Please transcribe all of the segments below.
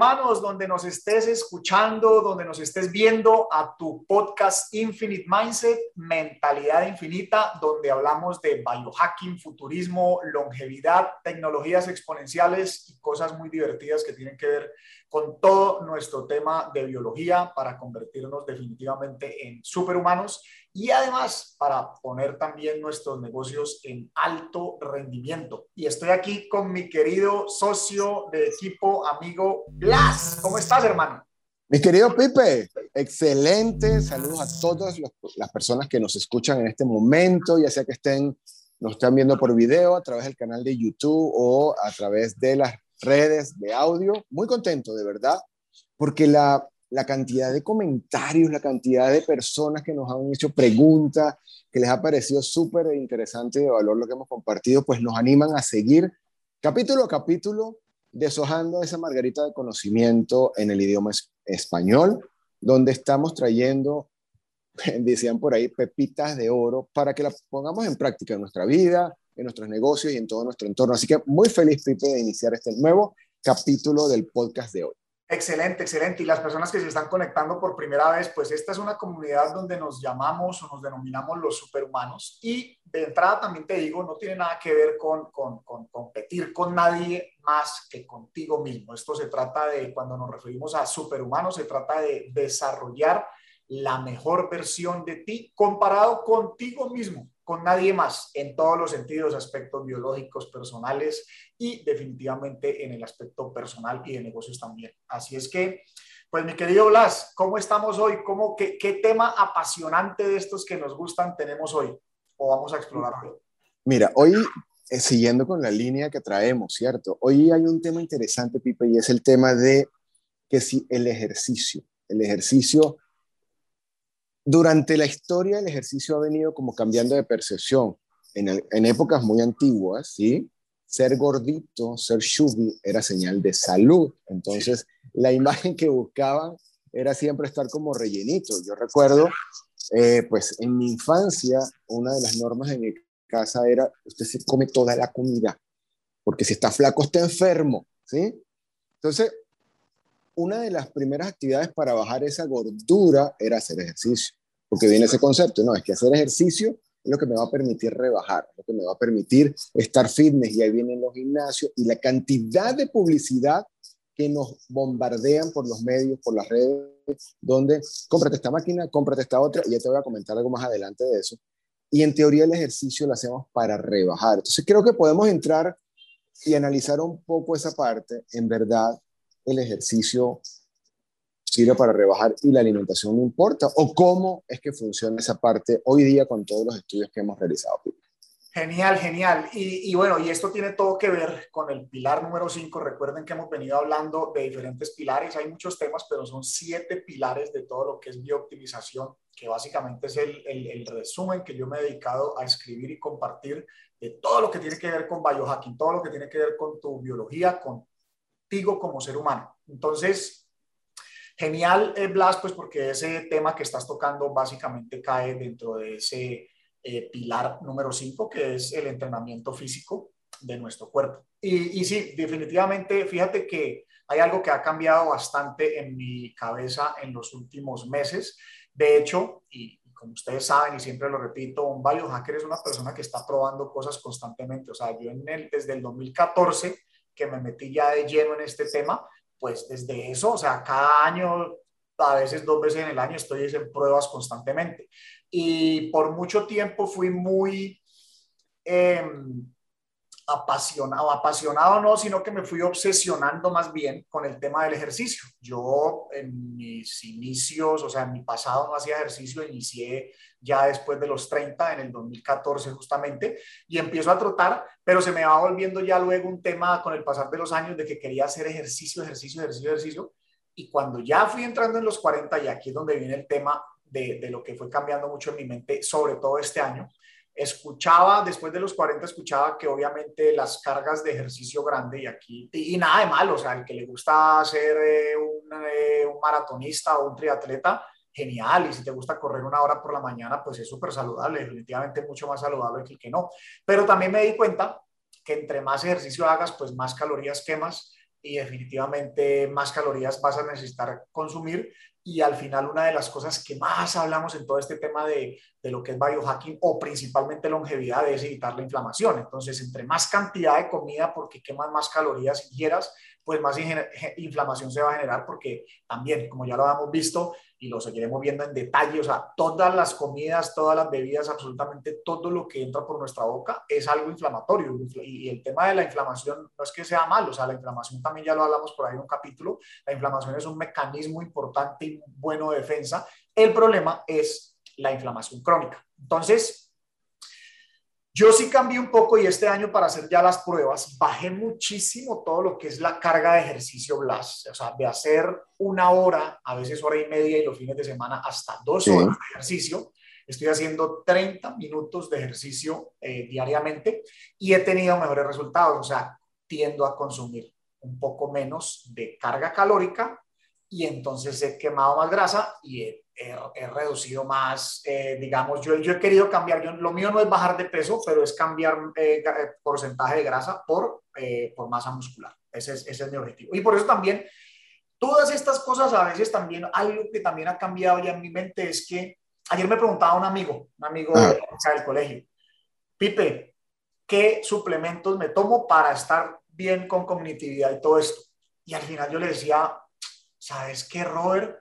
superhumanos, donde nos estés escuchando, donde nos estés viendo a tu podcast Infinite Mindset, Mentalidad Infinita, donde hablamos de biohacking, futurismo, longevidad, tecnologías exponenciales y cosas muy divertidas que tienen que ver con todo nuestro tema de biología para convertirnos definitivamente en superhumanos y además para poner también nuestros negocios en alto rendimiento. Y estoy aquí con mi querido socio de equipo, amigo Blas. ¿Cómo estás, hermano? Mi querido Pipe, excelente. Saludos a todas las personas que nos escuchan en este momento, ya sea que estén, nos están viendo por video a través del canal de YouTube o a través de las redes de audio. Muy contento, de verdad, porque la, la cantidad de comentarios, la cantidad de personas que nos han hecho preguntas, que les ha parecido súper interesante y de valor lo que hemos compartido, pues nos animan a seguir capítulo a capítulo deshojando esa margarita de conocimiento en el idioma español, donde estamos trayendo, decían por ahí, pepitas de oro para que las pongamos en práctica en nuestra vida, en nuestros negocios y en todo nuestro entorno. Así que muy feliz, Pipe, de iniciar este nuevo capítulo del podcast de hoy. Excelente, excelente. Y las personas que se están conectando por primera vez, pues esta es una comunidad donde nos llamamos o nos denominamos los superhumanos. Y de entrada también te digo, no tiene nada que ver con, con, con, competir con nadie más que contigo mismo. Esto se trata de, cuando nos referimos a superhumanos, se trata de desarrollar la mejor versión de ti comparado contigo mismo con nadie más en todos los sentidos, aspectos biológicos, personales y definitivamente en el aspecto personal y de negocios también. Así es que, pues mi querido Blas, ¿cómo estamos hoy? ¿Cómo, qué, qué tema apasionante de estos que nos gustan tenemos hoy? ¿O vamos a explorarlo? Mira, hoy eh, siguiendo con la línea que traemos, ¿cierto? Hoy hay un tema interesante, Pipe, y es el tema de que si el ejercicio, el ejercicio durante la historia el ejercicio ha venido como cambiando de percepción. En, épocas muy antiguas, ¿sí? Ser gordito, ser chubby era señal de salud. Entonces, la imagen que buscaban era siempre estar como rellenito. Yo recuerdo, eh, pues en mi infancia, una de las normas en mi casa era, usted se come toda la comida, porque si está flaco está enfermo, ¿sí? Entonces, una de las primeras actividades para bajar esa gordura era hacer ejercicio, porque viene ese concepto, no, es que hacer ejercicio es lo que me va a permitir rebajar, lo que me va a permitir estar fitness y ahí vienen los gimnasios y la cantidad de publicidad que nos bombardean por los medios, por las redes, donde cómprate esta máquina, cómprate esta otra, y ya te voy a comentar algo más adelante de eso. Y en teoría el ejercicio lo hacemos para rebajar. Entonces creo que podemos entrar y analizar un poco esa parte. En verdad, el ejercicio sirve para rebajar y la alimentación no importa? ¿O cómo es que funciona esa parte hoy día con todos los estudios que hemos realizado? Genial, genial. Y, bueno, y esto tiene todo que ver con el pilar número 5. Recuerden que hemos venido hablando de diferentes pilares. Hay muchos temas, pero son siete pilares de todo lo que es biooptimización, que básicamente es el, el, resumen que yo me he dedicado a escribir y compartir de todo lo que tiene que ver con biohacking, todo lo que tiene que ver con tu biología, contigo como ser humano. Entonces, Genial, Blas, pues porque ese tema que estás tocando básicamente cae dentro de ese eh, pilar número 5, que es el entrenamiento físico de nuestro cuerpo. Y, y, sí, definitivamente, fíjate que hay algo que ha cambiado bastante en mi cabeza en los últimos meses. De hecho, y, como ustedes saben, y siempre lo repito, un biohacker es una persona que está probando cosas constantemente. O sea, yo en el, desde el 2014 que me metí ya de lleno en este tema, pues desde eso, o sea, cada año, a veces dos veces en el año estoy en pruebas constantemente. Y por mucho tiempo fui muy eh, apasionado, apasionado no, sino que me fui obsesionando más bien con el tema del ejercicio. Yo en mis inicios, o sea, en mi pasado no hacía ejercicio, inicié ya después de los 30, en el 2014 justamente, y empiezo a trotar, pero se me va volviendo ya luego un tema con el pasar de los años de que quería hacer ejercicio, ejercicio, ejercicio, ejercicio, y cuando ya fui entrando en los 40, y aquí es donde viene el tema de, de lo que fue cambiando mucho en mi mente, sobre todo este año, escuchaba, después de los 40, escuchaba que obviamente las cargas de ejercicio grande y aquí, y, nada de malo, o sea, el que le gusta ser eh, un, eh, un, maratonista o un triatleta, genial, y si te gusta correr una hora por la mañana, pues es súper saludable, definitivamente mucho más saludable que el que no. Pero también me di cuenta que entre más ejercicio hagas, pues más calorías quemas, y definitivamente más calorías vas a necesitar consumir y al final una de las cosas que más hablamos en todo este tema de, de, lo que es biohacking o principalmente longevidad es evitar la inflamación. Entonces, entre más cantidad de comida, porque quemas más calorías ingieras, pues más inflamación se va a generar porque también, como ya lo hemos visto y lo seguiremos viendo en detalle, o sea, todas las comidas, todas las bebidas, absolutamente todo lo que entra por nuestra boca es algo inflamatorio. Y el tema de la inflamación no es que sea malo, o sea, la inflamación también ya lo hablamos por ahí en un capítulo, la inflamación es un mecanismo importante y bueno de defensa. El problema es la inflamación crónica. Entonces, yo sí cambié un poco y este año para hacer ya las pruebas bajé muchísimo todo lo que es la carga de ejercicio Blas, o sea, de hacer una hora, a veces hora y media y los fines de semana hasta dos horas de ejercicio. Estoy haciendo 30 minutos de ejercicio eh, diariamente y he tenido mejores resultados, o sea, tiendo a consumir un poco menos de carga calórica y entonces he quemado más grasa y he he, reducido más, eh, digamos, yo, yo he querido cambiar, yo, lo mío no es bajar de peso, pero es cambiar eh, eh, porcentaje de grasa por, por masa muscular. Ese es, ese es mi objetivo. Y por eso también, todas estas cosas a veces también, algo que también ha cambiado ya en mi mente es que ayer me preguntaba un amigo, un amigo ah. del colegio, Pipe, ¿qué suplementos me tomo para estar bien con cognitividad y todo esto? Y al final yo le decía, ¿sabes qué, Robert?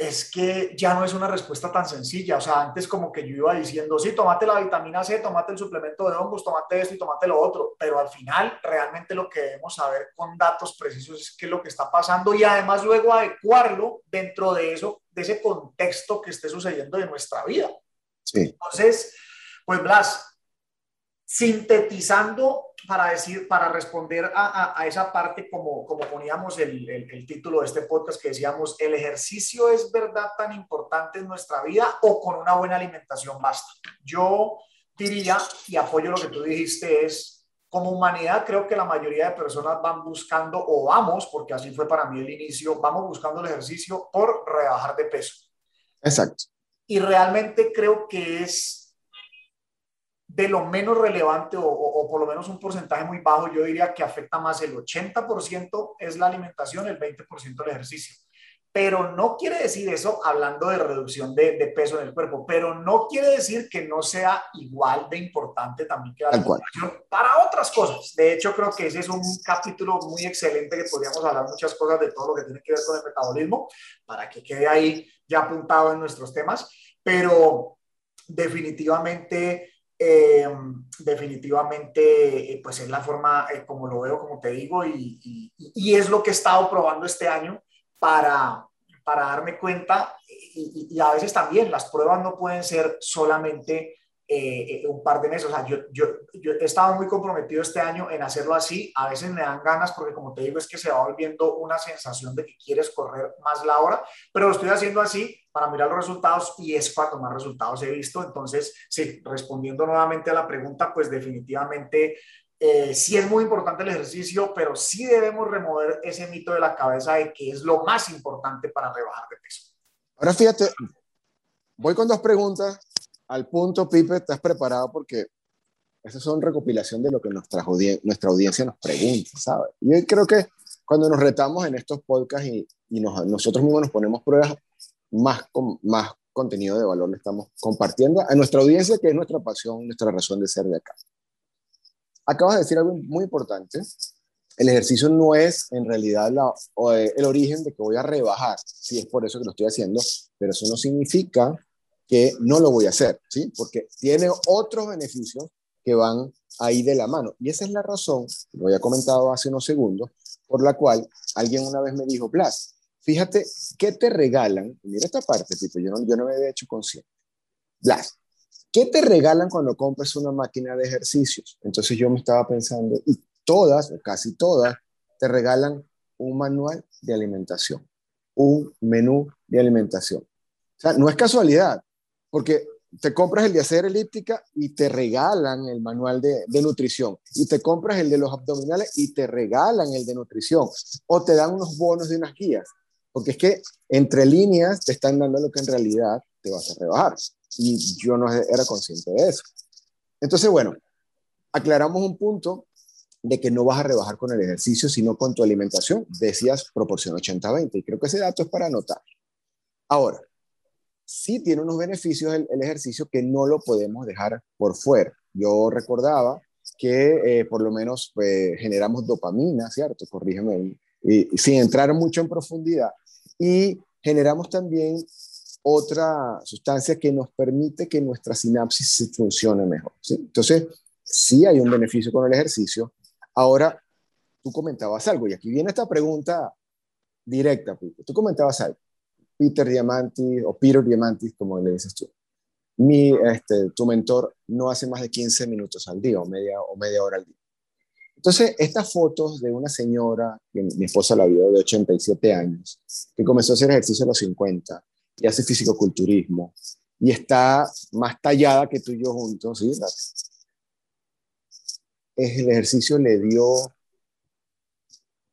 Es que ya no es una respuesta tan sencilla. O sea, antes como que yo iba diciendo, sí, tomate la vitamina C, tomate el suplemento de hongos, tomate esto y tomate lo otro, pero al final realmente lo que debemos saber con datos precisos es qué es lo que está pasando y además luego adecuarlo dentro de eso, de ese contexto que esté sucediendo en nuestra vida. Sí. Entonces, pues Blas, sintetizando para decir, para responder a, esa parte como, como poníamos el, el, título de este podcast que decíamos, ¿el ejercicio es verdad tan importante en nuestra vida o con una buena alimentación basta? Yo diría, y apoyo lo que tú dijiste, es como humanidad creo que la mayoría de personas van buscando, o vamos, porque así fue para mí el inicio, vamos buscando el ejercicio por rebajar de peso. Exacto. Y realmente creo que es de lo menos relevante o, por lo menos un porcentaje muy bajo, yo diría que afecta más el 80% es la alimentación, el 20% el ejercicio. Pero no quiere decir eso hablando de reducción de, de, peso en el cuerpo, pero no quiere decir que no sea igual de importante también que la alimentación para otras cosas. De hecho, creo que ese es un capítulo muy excelente que podríamos hablar muchas cosas de todo lo que tiene que ver con el metabolismo, para que quede ahí ya apuntado en nuestros temas. Pero definitivamente eh, definitivamente, eh, pues es la forma eh, como lo veo, como te digo, y, es lo que he estado probando este año para, para darme cuenta, y, y, a veces también las pruebas no pueden ser solamente eh, un par de meses. O sea, yo, yo, yo, he estado muy comprometido este año en hacerlo así. A veces me dan ganas porque, como te digo, es que se va volviendo una sensación de que quieres correr más la hora, pero lo estoy haciendo así para mirar los resultados y es cuando más resultados he visto. Entonces, sí, respondiendo nuevamente a la pregunta, pues definitivamente eh, sí es muy importante el ejercicio, pero sí debemos remover ese mito de la cabeza de que es lo más importante para rebajar de peso. Ahora fíjate, voy con dos preguntas al punto, Pipe, estás preparado porque esas son recopilación de lo que nuestra, nuestra audiencia nos pregunta, ¿sabes? Yo creo que cuando nos retamos en estos podcasts y, y nosotros mismos nos ponemos pruebas, más, más contenido de valor le estamos compartiendo a nuestra audiencia, que es nuestra pasión, nuestra razón de ser de acá. Acabas de decir algo muy importante. El ejercicio no es en realidad la, eh, el origen de que voy a rebajar, si es por eso que lo estoy haciendo, pero eso no significa que no lo voy a hacer, ¿sí? Porque tiene otros beneficios que van ahí de la mano. Y esa es la razón, lo había comentado hace unos segundos, por la cual alguien una vez me dijo, Blas, fíjate, ¿qué te regalan? Mira esta parte, yo no, yo no me había hecho consciente. Blas, ¿qué te regalan cuando compras una máquina de ejercicios? Entonces yo me estaba pensando, y todas, o casi todas, te regalan un manual de alimentación, un menú de alimentación. O sea, no es casualidad porque te compras el de hacer elíptica y te regalan el manual de, nutrición. Y te compras el de los abdominales y te regalan el de nutrición. O te dan unos bonos de unas guías. Porque es que entre líneas te están dando lo que en realidad te vas a rebajar. Y yo no era consciente de eso. Entonces, bueno, aclaramos un punto. de que no vas a rebajar con el ejercicio, sino con tu alimentación. Decías proporción 80-20 y creo que ese dato es para anotar. Ahora, sí tiene unos beneficios el, ejercicio que no lo podemos dejar por fuera. Yo recordaba que eh, por lo menos pues, generamos dopamina, ¿cierto? Corrígeme, y, sin entrar mucho en profundidad. Y generamos también otra sustancia que nos permite que nuestra sinapsis funcione mejor. ¿sí? Entonces, sí hay un beneficio con el ejercicio. Ahora, tú comentabas algo, y aquí viene esta pregunta directa, Tú comentabas algo. Peter Diamantis, o Peter Diamantis, como le dices tú. Mi, este, tu mentor no hace más de 15 minutos al día o media, o media hora al día. Entonces, estas fotos de una señora, que mi esposa la vio de 87 años, que comenzó a hacer ejercicio a los 50 y hace fisicoculturismo y está más tallada que tú y yo juntos, ¿sí? el ejercicio le dio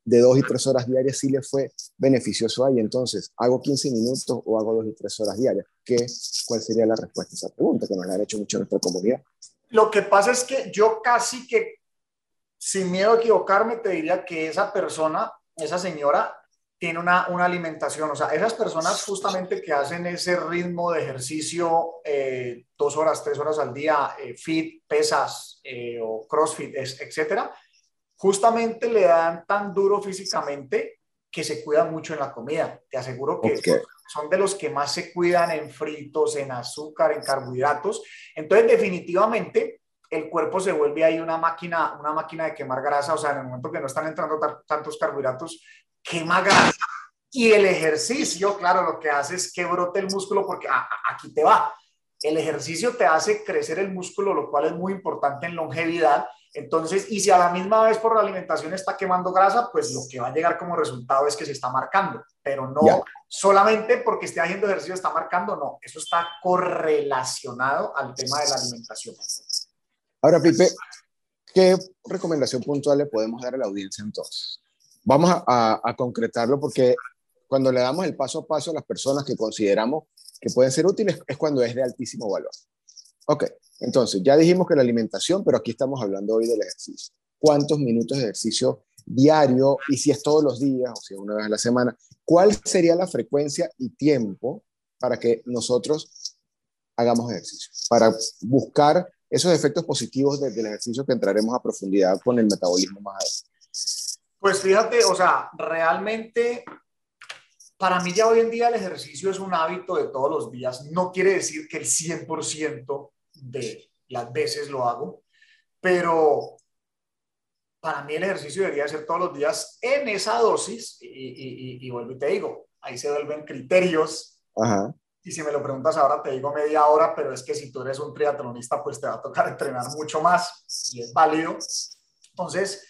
de dos y tres horas diarias, sí le fue beneficioso ahí. Entonces, ¿hago 15 minutos o hago dos y tres horas diarias? ¿Qué, ¿Cuál sería la respuesta a esa pregunta que nos la han hecho mucho en nuestra comunidad? Lo que pasa es que yo casi que, sin miedo a equivocarme, te diría que esa persona, esa señora, tiene una, una alimentación. O sea, esas personas justamente que hacen ese ritmo de ejercicio eh, dos horas, tres horas al día, eh, fit, pesas eh, o crossfit, etcétera, justamente le dan tan duro físicamente que se cuidan mucho en la comida. Te aseguro que son de los que más se cuidan en fritos, en azúcar, en carbohidratos. Entonces, definitivamente, el cuerpo se vuelve ahí una máquina, una máquina de quemar grasa. O sea, en el momento que no están entrando tantos carbohidratos, quema grasa. Y el ejercicio, claro, lo que hace es que brote el músculo porque aquí te va. El ejercicio te hace crecer el músculo, lo cual es muy importante en longevidad. Entonces, y si a la misma vez por la alimentación está quemando grasa, pues lo que va a llegar como resultado es que se está marcando, pero no solamente porque esté haciendo ejercicio está marcando, no, eso está correlacionado al tema de la alimentación. Ahora, Pipe, ¿qué recomendación puntual le podemos dar a la audiencia entonces? Vamos a, concretarlo porque cuando le damos el paso a paso a las personas que consideramos que pueden ser útiles es cuando es de altísimo valor. Ok, entonces ya dijimos que la alimentación, pero aquí estamos hablando hoy del ejercicio. ¿Cuántos minutos de ejercicio diario? Y si es todos los días o si es una vez a la semana, ¿cuál sería la frecuencia y tiempo para que nosotros hagamos ejercicio? Para buscar esos efectos positivos del ejercicio que entraremos a profundidad con el metabolismo más adelante. Pues fíjate, o sea, realmente para mí ya hoy en día el ejercicio es un hábito de todos los días. No quiere decir que el 100% de las veces lo hago, pero para mí el ejercicio debería ser todos los días en esa dosis y, y, vuelvo y te digo, ahí se vuelven criterios. Y si me lo preguntas ahora, te digo media hora, pero es que si tú eres un triatlonista, pues te va a tocar entrenar mucho más y es válido. Entonces,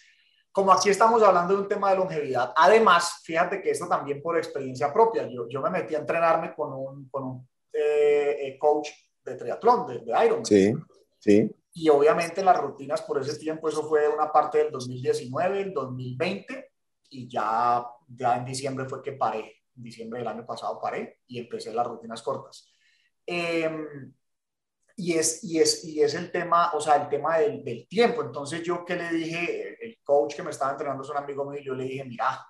como aquí estamos hablando de un tema de longevidad, además, fíjate que esto también por experiencia propia, yo, yo me metí a entrenarme con un, con un eh, eh, coach de triatlón, de, de Ironman. Sí, sí. Y obviamente las rutinas por ese tiempo, eso fue una parte del 2019, el 2020, y ya, ya en diciembre fue que paré, diciembre del año pasado paré y empecé las rutinas cortas. Eh, y es, y es, y es el tema, o sea, el tema del, del, tiempo. Entonces yo que le dije, el coach que me estaba entrenando es un amigo mío, y yo le dije, mira,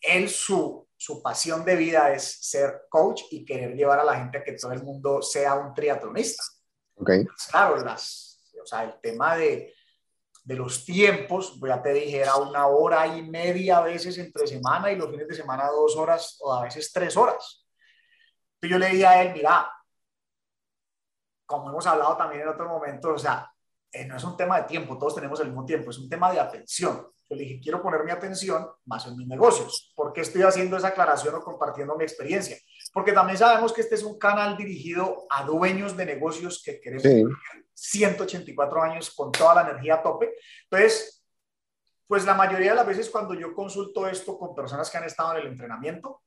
él su, su pasión de vida es ser coach y querer llevar a la gente a que todo el mundo sea un triatlonista. Okay. Pues claro, las, o sea, el tema de, de los tiempos, pues ya te dije, era una hora y media a veces entre semana y los fines de semana dos horas o a veces tres horas. Entonces yo le dije a él, mira, como hemos hablado también en otro momento, o sea, eh, no es un tema de tiempo, todos tenemos el mismo tiempo, es un tema de atención. Yo le dije, quiero poner mi atención más en mis negocios. ¿Por qué estoy haciendo esa aclaración o compartiendo mi experiencia? Porque también sabemos que este es un canal dirigido a dueños de negocios que queremos 184 años con toda la energía a tope. Entonces, pues la mayoría de las veces cuando yo consulto esto con personas que han estado en el entrenamiento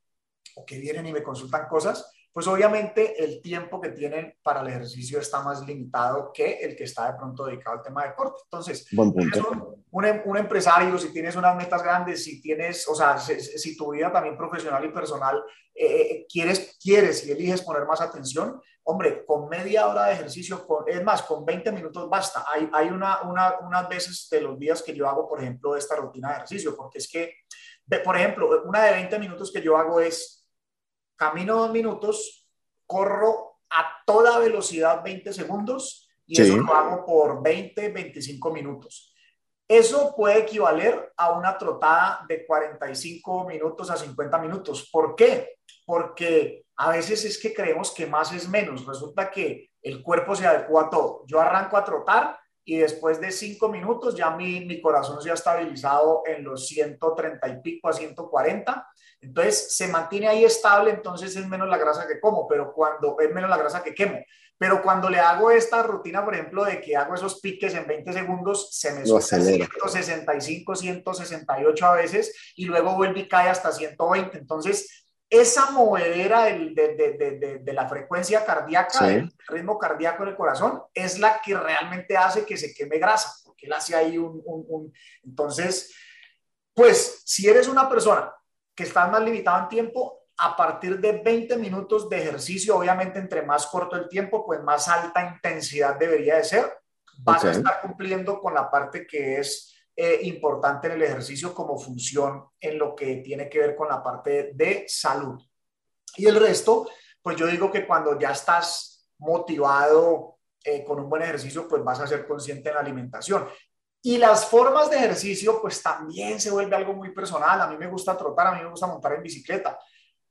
o que vienen y me consultan cosas, pues obviamente el tiempo que tienen para el ejercicio está más limitado que el que está de pronto dedicado al tema de deporte. Entonces, un, un, empresario, si tienes unas metas grandes, si tienes, o sea, si, tu vida también profesional y personal eh, eh, quieres, quieres y eliges poner más atención, hombre, con media hora de ejercicio, con, es más, con 20 minutos basta. Hay, hay una, una, unas veces de los días que yo hago, por ejemplo, esta rutina de ejercicio, porque es que, por ejemplo, una de 20 minutos que yo hago es camino dos minutos, corro a toda velocidad 20 segundos y eso lo hago por 20, 25 minutos. Eso puede equivaler a una trotada de 45 minutos a 50 minutos. ¿Por qué? Porque a veces es que creemos que más es menos. Resulta que el cuerpo se adecua a todo. Yo arranco a trotar y después de 5 minutos ya mi, mi corazón se ha estabilizado en los 130 y pico a 140. Entonces se mantiene ahí estable, entonces es menos la grasa que como, pero cuando es menos la grasa que quemo. Pero cuando le hago esta rutina, por ejemplo, de que hago esos piques en 20 segundos, se me sube a 165, 168 a veces y luego vuelve y cae hasta 120. Entonces, esa movedera de, de, de, la frecuencia cardíaca, el ritmo cardíaco del corazón, es la que realmente hace que se queme grasa, porque él hace ahí un, un, un... Entonces, pues, si eres una persona que está más limitada en tiempo, a partir de 20 minutos de ejercicio, obviamente entre más corto el tiempo, pues más alta intensidad debería de ser. Vas a estar cumpliendo con la parte que es eh, importante en el ejercicio como función en lo que tiene que ver con la parte de salud. Y el resto, pues yo digo que cuando ya estás motivado eh, con un buen ejercicio, pues vas a ser consciente en la alimentación. Y las formas de ejercicio, pues también se vuelve algo muy personal. A mí me gusta trotar, a mí me gusta montar en bicicleta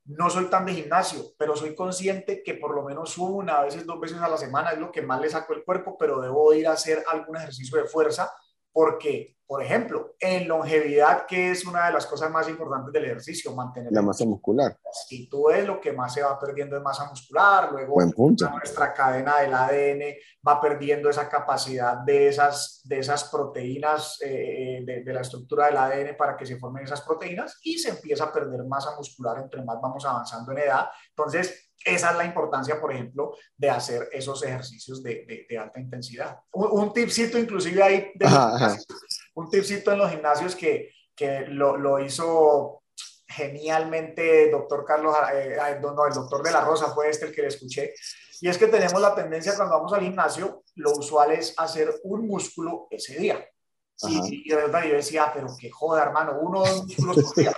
no soy tan de gimnasio, pero soy consciente que por lo menos una, a veces dos veces a la semana es lo que más le saco el cuerpo, pero debo ir a hacer algún ejercicio de fuerza porque, por ejemplo, en longevidad, que es una de las cosas más importantes del ejercicio, mantener la masa muscular. Si tú ves lo que más se va perdiendo es masa muscular, luego nuestra cadena del ADN va perdiendo esa capacidad de esas, de esas proteínas, eh, de, de, la estructura del ADN para que se formen esas proteínas y se empieza a perder masa muscular entre más vamos avanzando en edad. Entonces, esa es la importancia, por ejemplo, de hacer esos ejercicios de, de, alta intensidad. Un, tipcito inclusive ahí, un tipcito en los gimnasios que, que lo, lo, hizo genialmente doctor Carlos, eh, no, el doctor de la Rosa fue este el que le escuché, y es que tenemos la tendencia cuando vamos al gimnasio, lo usual es hacer un músculo ese día. Y, de verdad yo decía, pero qué joda, hermano, uno por día.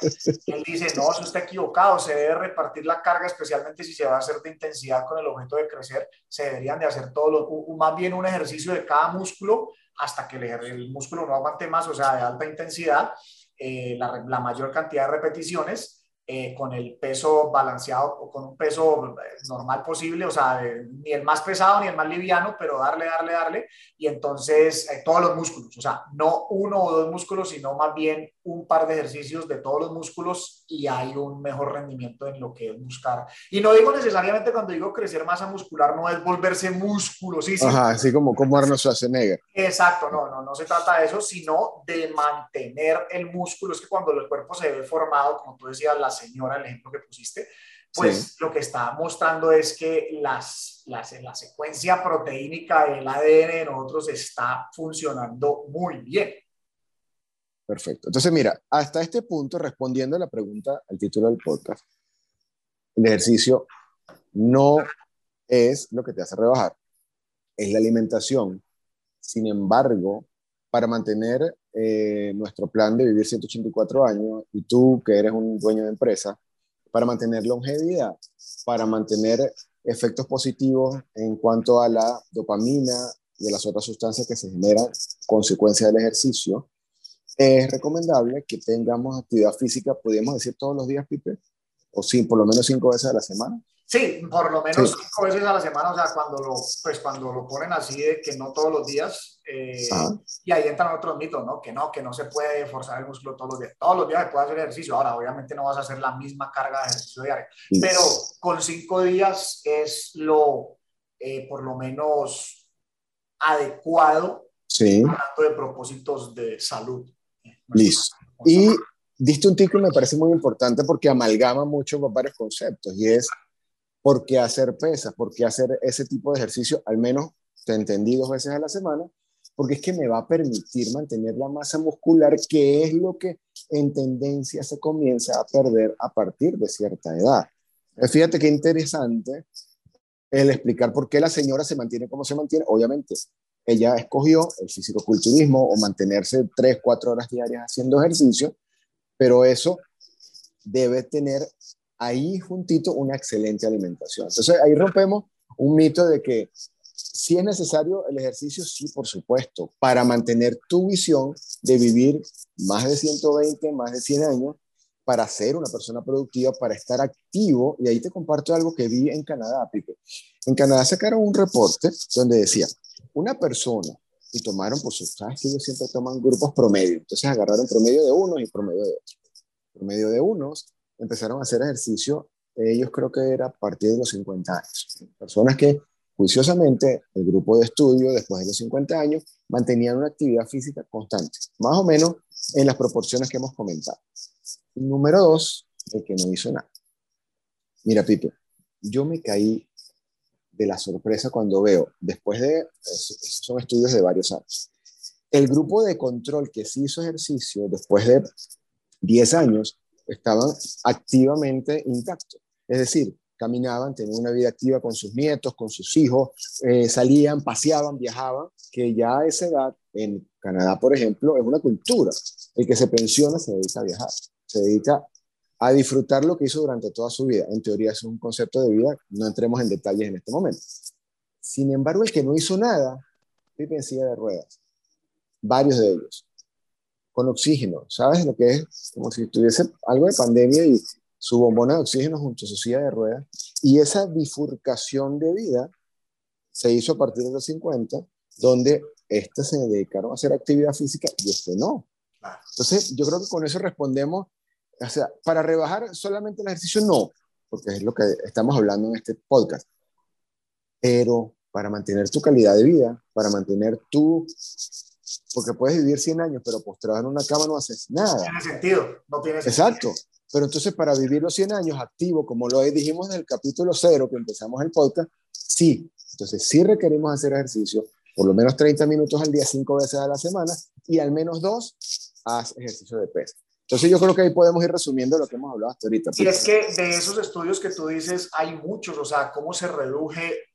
él dice, no, eso está equivocado, se debe repartir la carga, especialmente si se va a hacer de intensidad con el objeto de crecer, se deberían de hacer todos más bien un ejercicio de cada músculo hasta que el, músculo no aguante más, o sea, de alta intensidad, eh, la, la mayor cantidad de repeticiones eh, con el peso balanceado o con un peso eh, normal posible, o sea, ni el más pesado ni el más liviano, pero darle, darle, darle, y entonces eh, todos los músculos, o sea, no uno o dos músculos, sino más bien un par de ejercicios de todos los músculos y hay un mejor rendimiento en lo que es buscar. Y no digo necesariamente cuando digo crecer masa muscular, no es volverse musculosísimo. Ajá, así como, como Arnold Schwarzenegger. Exacto, no, no, no se trata de eso, sino de mantener el músculo. Es que cuando el cuerpo se ve formado, como tú decías, las señora, el ejemplo que pusiste, pues lo que está mostrando es que las, las, la secuencia proteínica del ADN de nosotros está funcionando muy bien. Perfecto. Entonces, mira, hasta este punto, respondiendo a la pregunta, al título del podcast, el ejercicio no es lo que te hace rebajar, es la alimentación. Sin embargo, para mantener eh, nuestro plan de vivir 184 años y tú que eres un dueño de empresa, para mantener longevidad, para mantener efectos positivos en cuanto a la dopamina y a las otras sustancias que se generan consecuencia del ejercicio, es recomendable que tengamos actividad física, podríamos decir todos los días, Pipe, o sí, por lo menos cinco veces a la semana. Sí, por lo menos cinco veces a la semana, o sea, cuando lo, pues cuando lo ponen así de que no todos los días, eh, y ahí entran otros mitos, ¿no? Que no, que no se puede forzar el músculo todos los días. Todos los días se puede hacer ejercicio. Ahora, obviamente no vas a hacer la misma carga de ejercicio diario, pero con cinco días es lo, eh, por lo menos, adecuado, sí. hablando de propósitos de salud. Listo. Y diste un tico que me parece muy importante porque amalgama mucho varios conceptos y es ¿Por qué hacer pesas? ¿Por qué hacer ese tipo de ejercicio? Al menos te entendí dos veces a la semana, porque es que me va a permitir mantener la masa muscular, que es lo que en tendencia se comienza a perder a partir de cierta edad. Fíjate qué interesante el explicar por qué la señora se mantiene como se mantiene. Obviamente, ella escogió el fisicoculturismo o mantenerse tres, cuatro horas diarias haciendo ejercicio, pero eso debe tener ahí juntito una excelente alimentación. Entonces ahí rompemos un mito de que si es necesario el ejercicio, sí, por supuesto, para mantener tu visión de vivir más de 120, más de 100 años, para ser una persona productiva, para estar activo. Y ahí te comparto algo que vi en Canadá, Pipe. En Canadá sacaron un reporte donde decía, una persona, y tomaron, pues, sabes que ellos siempre toman grupos promedio, entonces agarraron promedio de unos y promedio de otros. Promedio de unos empezaron a hacer ejercicio, ellos creo que era a partir de los 50 años. Personas que juiciosamente el grupo de estudio después de los 50 años mantenían una actividad física constante, más o menos en las proporciones que hemos comentado. Número dos, el que no hizo nada. Mira, Pipe, yo me caí de la sorpresa cuando veo, después de, son estudios de varios años, el grupo de control que sí hizo ejercicio después de 10 años estaban activamente intactos. Es decir, caminaban, tenían una vida activa con sus nietos, con sus hijos, eh, salían, paseaban, viajaban, que ya a esa edad, en Canadá, por ejemplo, es una cultura. El que se pensiona se dedica a viajar, se dedica a disfrutar lo que hizo durante toda su vida. En teoría es un concepto de vida, no entremos en detalles en este momento. Sin embargo, el que no hizo nada, vive en silla de ruedas, varios de ellos, con oxígeno, ¿sabes lo que es? Como si tuviese algo de pandemia y su bombona de oxígeno junto a su silla de ruedas. Y esa bifurcación de vida se hizo a partir de los 50, donde este se dedicaron a hacer actividad física y este no. Entonces, yo creo que con eso respondemos o sea, para rebajar solamente el ejercicio, no, porque es lo que estamos hablando en este podcast. Pero para mantener tu calidad de vida, para mantener tu... Porque puedes vivir 100 años, pero postrado en una cama no haces nada. No tiene sentido, no tiene sentido. Exacto. Pero entonces para vivir los 100 años activo, como lo dijimos en el capítulo cero que empezamos el podcast, sí. Entonces sí requerimos hacer ejercicio, por lo menos 30 minutos al día, 5 veces a la semana, y al menos dos, haz ejercicio de peso. Entonces yo creo que ahí podemos ir resumiendo lo que hemos hablado hasta ahorita. Y es que de esos estudios que tú dices hay muchos, o sea, cómo se reduje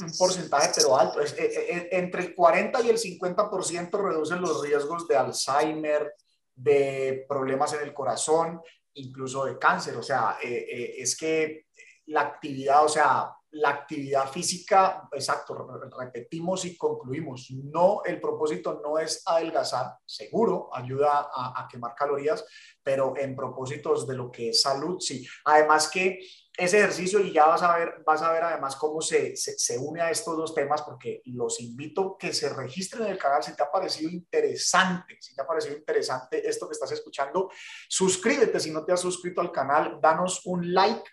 un porcentaje pero alto, es, eh, eh, eh, entre el 40 y el 50% reducen los riesgos de Alzheimer, de problemas en el corazón, incluso de cáncer, o sea, es que la actividad, o sea, la actividad física, exacto, repetimos y concluimos, no, el propósito no es adelgazar, seguro, ayuda a, quemar calorías, pero en propósitos de lo que es salud, sí. Además que ese ejercicio, y ya vas a ver, vas a ver además cómo se, se, une a estos dos temas, porque los invito que se registren en el canal si te ha parecido interesante, si te ha parecido interesante esto que estás escuchando, suscríbete si no te has suscrito al canal, danos un like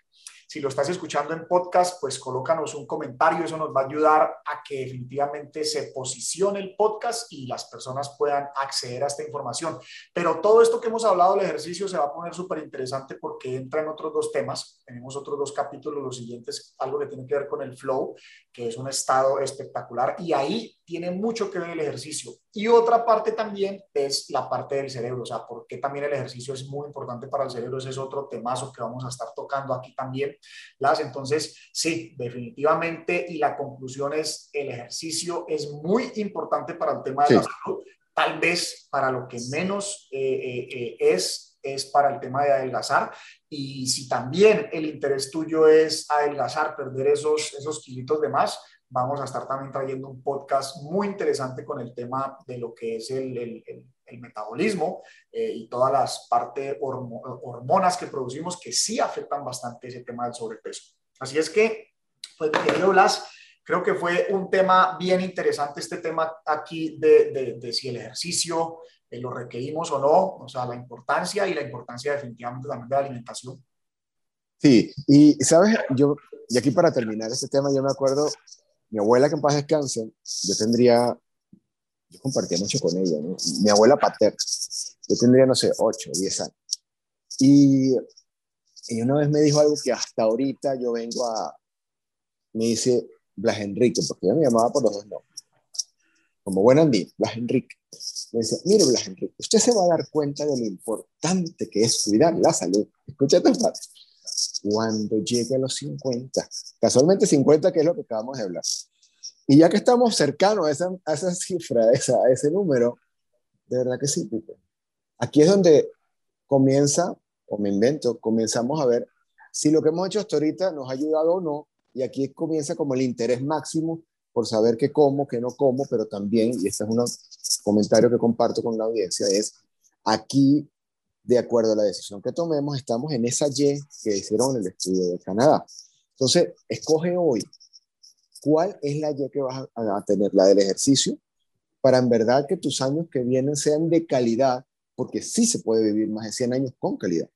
si lo estás escuchando en podcast, pues colócanos un comentario, eso nos va a ayudar a que definitivamente se posicione el podcast y las personas puedan acceder a esta información. Pero todo esto que hemos hablado del ejercicio se va a poner súper interesante porque entra en otros dos temas. Tenemos otros dos capítulos, los siguientes, algo que tiene que ver con el flow, que es un estado espectacular y ahí tiene mucho que ver el ejercicio. Y otra parte también es la parte del cerebro, o sea, porque también el ejercicio es muy importante para el cerebro, ese es otro temazo que vamos a estar tocando aquí también. Las, entonces, sí, definitivamente, y la conclusión es, el ejercicio es muy importante para el tema de la salud, tal vez para lo que menos eh, eh, eh, es, es para el tema de adelgazar. Y si también el interés tuyo es adelgazar, perder esos, esos kilitos de más, vamos a estar también trayendo un podcast muy interesante con el tema de lo que es el, el, el, metabolismo eh, y todas las partes hormonas que producimos que sí afectan bastante ese tema del sobrepeso. Así es que, pues, querido Blas, creo que fue un tema bien interesante este tema aquí de, de, de si el ejercicio eh, lo requerimos o no, o sea, la importancia y la importancia definitivamente también de la alimentación. Sí, y sabes, yo, y aquí para terminar este tema, yo me acuerdo mi abuela que en paz descanse, yo tendría, yo compartía mucho con ella, ¿no? mi abuela paterna, yo tendría, no sé, 8, 10 años. Y, y una vez me dijo algo que hasta ahorita yo vengo a, me dice Blas Enrique, porque yo me llamaba por los dos nombres. Como buen Andy, Blas Enrique. Me decía, mire Blas Enrique, usted se va a dar cuenta de lo importante que es cuidar la salud. Escúchate, cuando llegue a los 50, casualmente 50, que es lo que acabamos de hablar. Y ya que estamos cercanos a esa, a esa cifra, a, esa, a ese número, de verdad que sí, Pipe. Aquí es donde comienza, o me invento, comenzamos a ver si lo que hemos hecho hasta ahorita nos ha ayudado o no, y aquí comienza como el interés máximo por saber qué como, qué no como, pero también, y este es un comentario que comparto con la audiencia, es aquí, de acuerdo a la decisión que tomemos, estamos en esa Y que hicieron en el estudio de Canadá. Entonces, escoge hoy cuál es la Y que vas a tener, la del ejercicio, para en verdad que tus años que vienen sean de calidad, porque sí se puede vivir más de 100 años con calidad.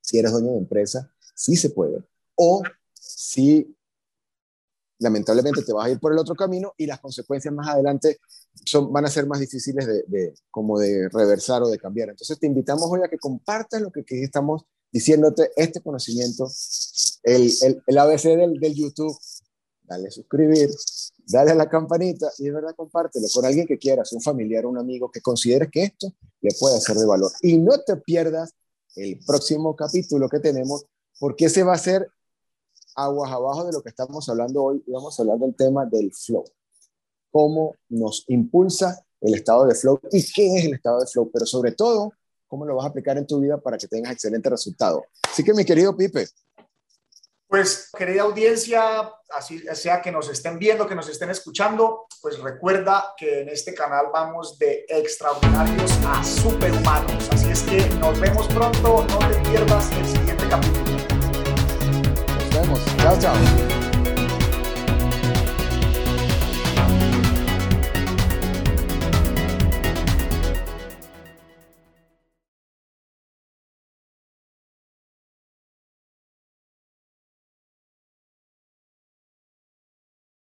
Si eres dueño de empresa, sí se puede. O si lamentablemente te vas a ir por el otro camino y las consecuencias más adelante son, van a ser más difíciles de, como de reversar o de cambiar. Entonces te invitamos hoy a que compartas lo que, estamos diciéndote, este conocimiento, el, el, ABC del, del, YouTube, dale a suscribir, dale a la campanita y de verdad compártelo con alguien que quieras, un familiar, un amigo que consideres que esto le puede ser de valor. Y no te pierdas el próximo capítulo que tenemos, porque ese va a ser aguas abajo de lo que estamos hablando hoy vamos a hablar del tema del flow. Cómo nos impulsa el estado de flow y qué es el estado de flow, pero sobre todo, cómo lo vas a aplicar en tu vida para que tengas excelente resultado. Así que mi querido Pipe. Pues querida audiencia, así sea que nos estén viendo, que nos estén escuchando, pues recuerda que en este canal vamos de extraordinarios a superhumanos. Así es que nos vemos pronto, no te pierdas el siguiente capítulo. Tchau, tchau.